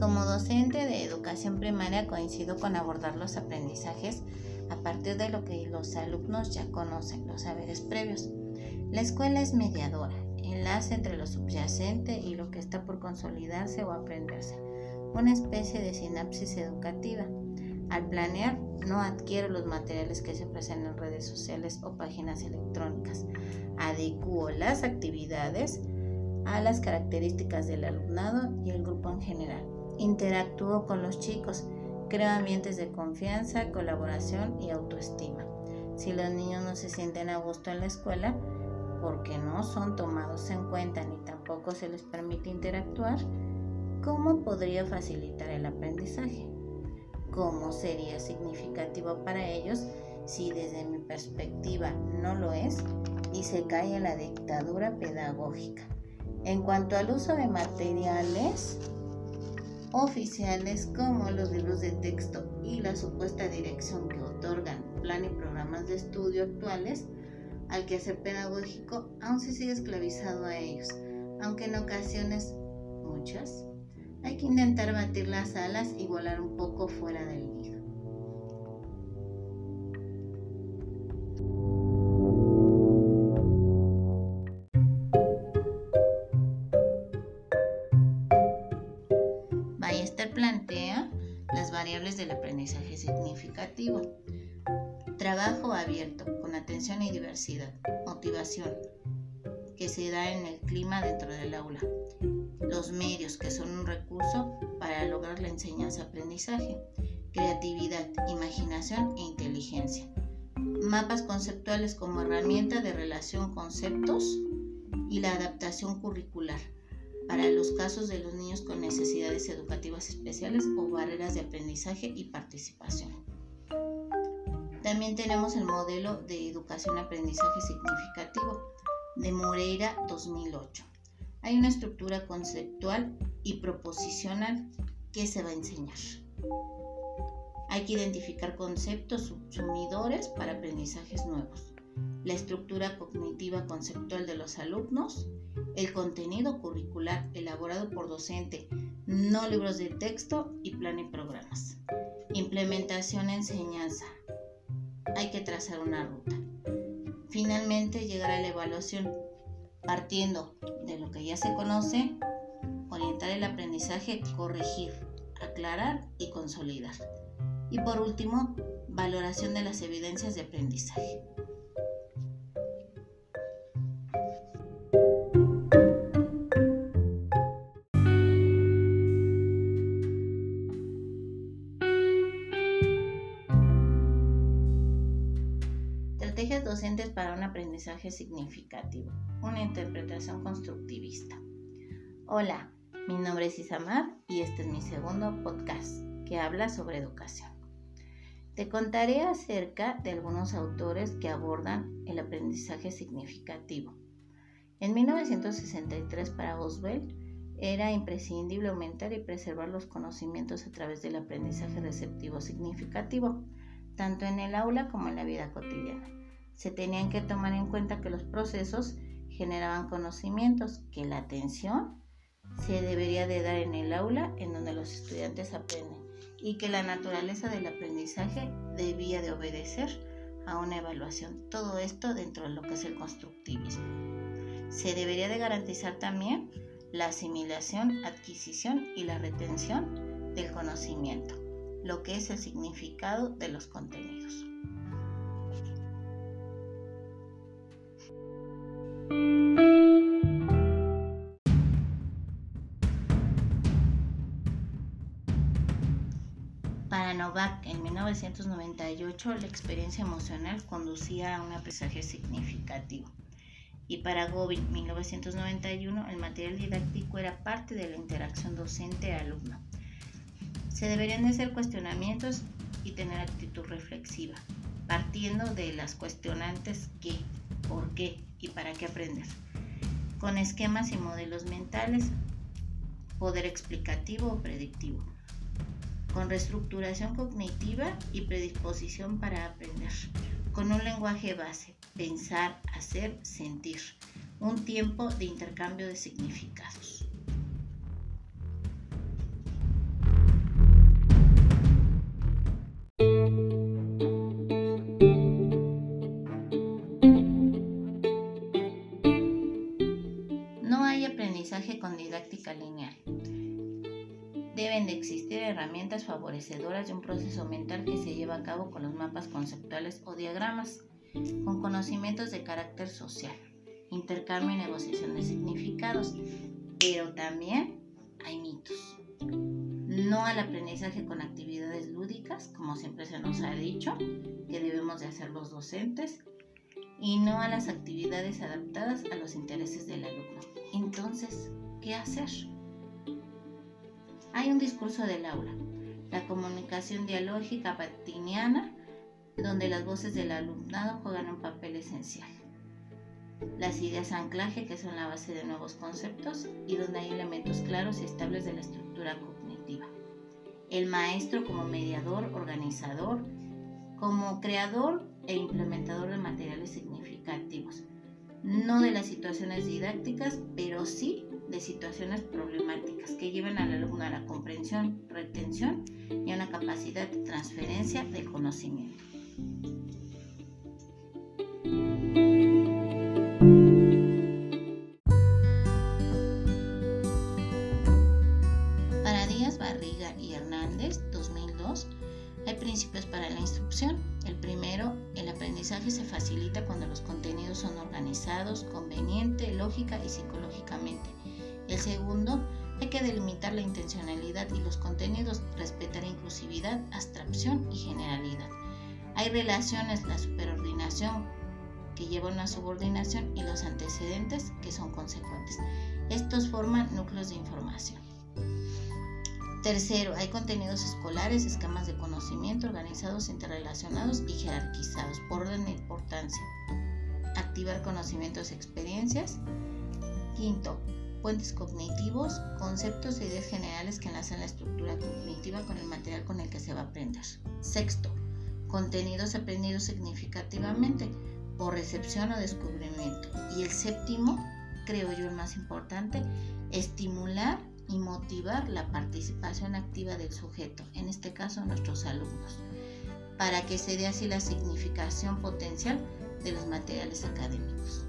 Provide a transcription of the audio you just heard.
Como docente de educación primaria coincido con abordar los aprendizajes a partir de lo que los alumnos ya conocen, los saberes previos. La escuela es mediadora, enlace entre lo subyacente y lo que está por consolidarse o aprenderse, una especie de sinapsis educativa. Al planear, no adquiero los materiales que se ofrecen en redes sociales o páginas electrónicas. Adecuo las actividades a las características del alumnado y el grupo en general. Interactúo con los chicos, creo ambientes de confianza, colaboración y autoestima. Si los niños no se sienten a gusto en la escuela, porque no son tomados en cuenta ni tampoco se les permite interactuar, ¿cómo podría facilitar el aprendizaje? ¿Cómo sería significativo para ellos si desde mi perspectiva no lo es y se cae en la dictadura pedagógica? En cuanto al uso de materiales oficiales como los libros de texto y la supuesta dirección que otorgan plan y programas de estudio actuales, al quehacer pedagógico aún se sigue esclavizado a ellos, aunque en ocasiones, muchas, hay que intentar batir las alas y volar un poco fuera del nido. Variables del aprendizaje significativo. Trabajo abierto, con atención y diversidad. Motivación, que se da en el clima dentro del aula los medios, que son un recurso para lograr la enseñanza-aprendizaje, creatividad, imaginación e inteligencia. Mapas conceptuales como herramienta de relación conceptos y la adaptación curricular para los casos de los niños con necesidades educativas especiales o barreras de aprendizaje y participación. También tenemos el modelo de educación-aprendizaje significativo de Moreira 2008 hay una estructura conceptual y proposicional que se va a enseñar. Hay que identificar conceptos subsumidores para aprendizajes nuevos, la estructura cognitiva conceptual de los alumnos, el contenido curricular elaborado por docente, no libros de texto y plan y programas. Implementación enseñanza. Hay que trazar una ruta. Finalmente llegar a la evaluación partiendo de lo que ya se conoce, orientar el aprendizaje, corregir, aclarar y consolidar. Y por último, valoración de las evidencias de aprendizaje. Estrategias docentes para un aprendizaje significativo. Una interpretación constructivista. Hola, mi nombre es Isamar y este es mi segundo podcast que habla sobre educación. Te contaré acerca de algunos autores que abordan el aprendizaje significativo. En 1963 para Oswald era imprescindible aumentar y preservar los conocimientos a través del aprendizaje receptivo significativo tanto en el aula como en la vida cotidiana. Se tenían que tomar en cuenta que los procesos generaban conocimientos, que la atención se debería de dar en el aula en donde los estudiantes aprenden y que la naturaleza del aprendizaje debía de obedecer a una evaluación. Todo esto dentro de lo que es el constructivismo. Se debería de garantizar también la asimilación, adquisición y la retención del conocimiento lo que es el significado de los contenidos. Novak en 1998 la experiencia emocional conducía a un aprendizaje significativo. Y para Gobin 1991 el material didáctico era parte de la interacción docente-alumno. Se deberían de hacer cuestionamientos y tener actitud reflexiva, partiendo de las cuestionantes qué, por qué y para qué aprender, con esquemas y modelos mentales, poder explicativo o predictivo, con reestructuración cognitiva y predisposición para aprender, con un lenguaje base, pensar, hacer, sentir, un tiempo de intercambio de significados. Deben de existir herramientas favorecedoras de un proceso mental que se lleva a cabo con los mapas conceptuales o diagramas, con conocimientos de carácter social, intercambio y negociación de significados, pero también hay mitos. No al aprendizaje con actividades lúdicas, como siempre se nos ha dicho, que debemos de hacer los docentes, y no a las actividades adaptadas a los intereses del alumno. Entonces, ¿qué hacer? Hay un discurso del aula, la comunicación dialógica patiniana, donde las voces del alumnado juegan un papel esencial. Las ideas anclaje, que son la base de nuevos conceptos y donde hay elementos claros y estables de la estructura cognitiva. El maestro como mediador, organizador, como creador e implementador de materiales significativos. No de las situaciones didácticas, pero sí de situaciones problemáticas que lleven al alumno a la comprensión, retención y a una capacidad de transferencia del conocimiento. Para Díaz Barriga y Hernández, 2002, hay principios para la instrucción. El primero, el aprendizaje se facilita cuando los contenidos son organizados, conveniente, lógica y psicológicamente. El segundo, hay que delimitar la intencionalidad y los contenidos, respetar inclusividad, abstracción y generalidad. Hay relaciones, la superordinación que lleva una subordinación y los antecedentes que son consecuentes. Estos forman núcleos de información. Tercero, hay contenidos escolares, esquemas de conocimiento organizados, interrelacionados y jerarquizados por orden de importancia. Activar conocimientos y experiencias. Quinto, puentes cognitivos, conceptos e ideas generales que enlazan la estructura cognitiva con el material con el que se va a aprender. Sexto, contenidos aprendidos significativamente por recepción o descubrimiento. Y el séptimo, creo yo el más importante, estimular y motivar la participación activa del sujeto, en este caso nuestros alumnos, para que se dé así la significación potencial de los materiales académicos.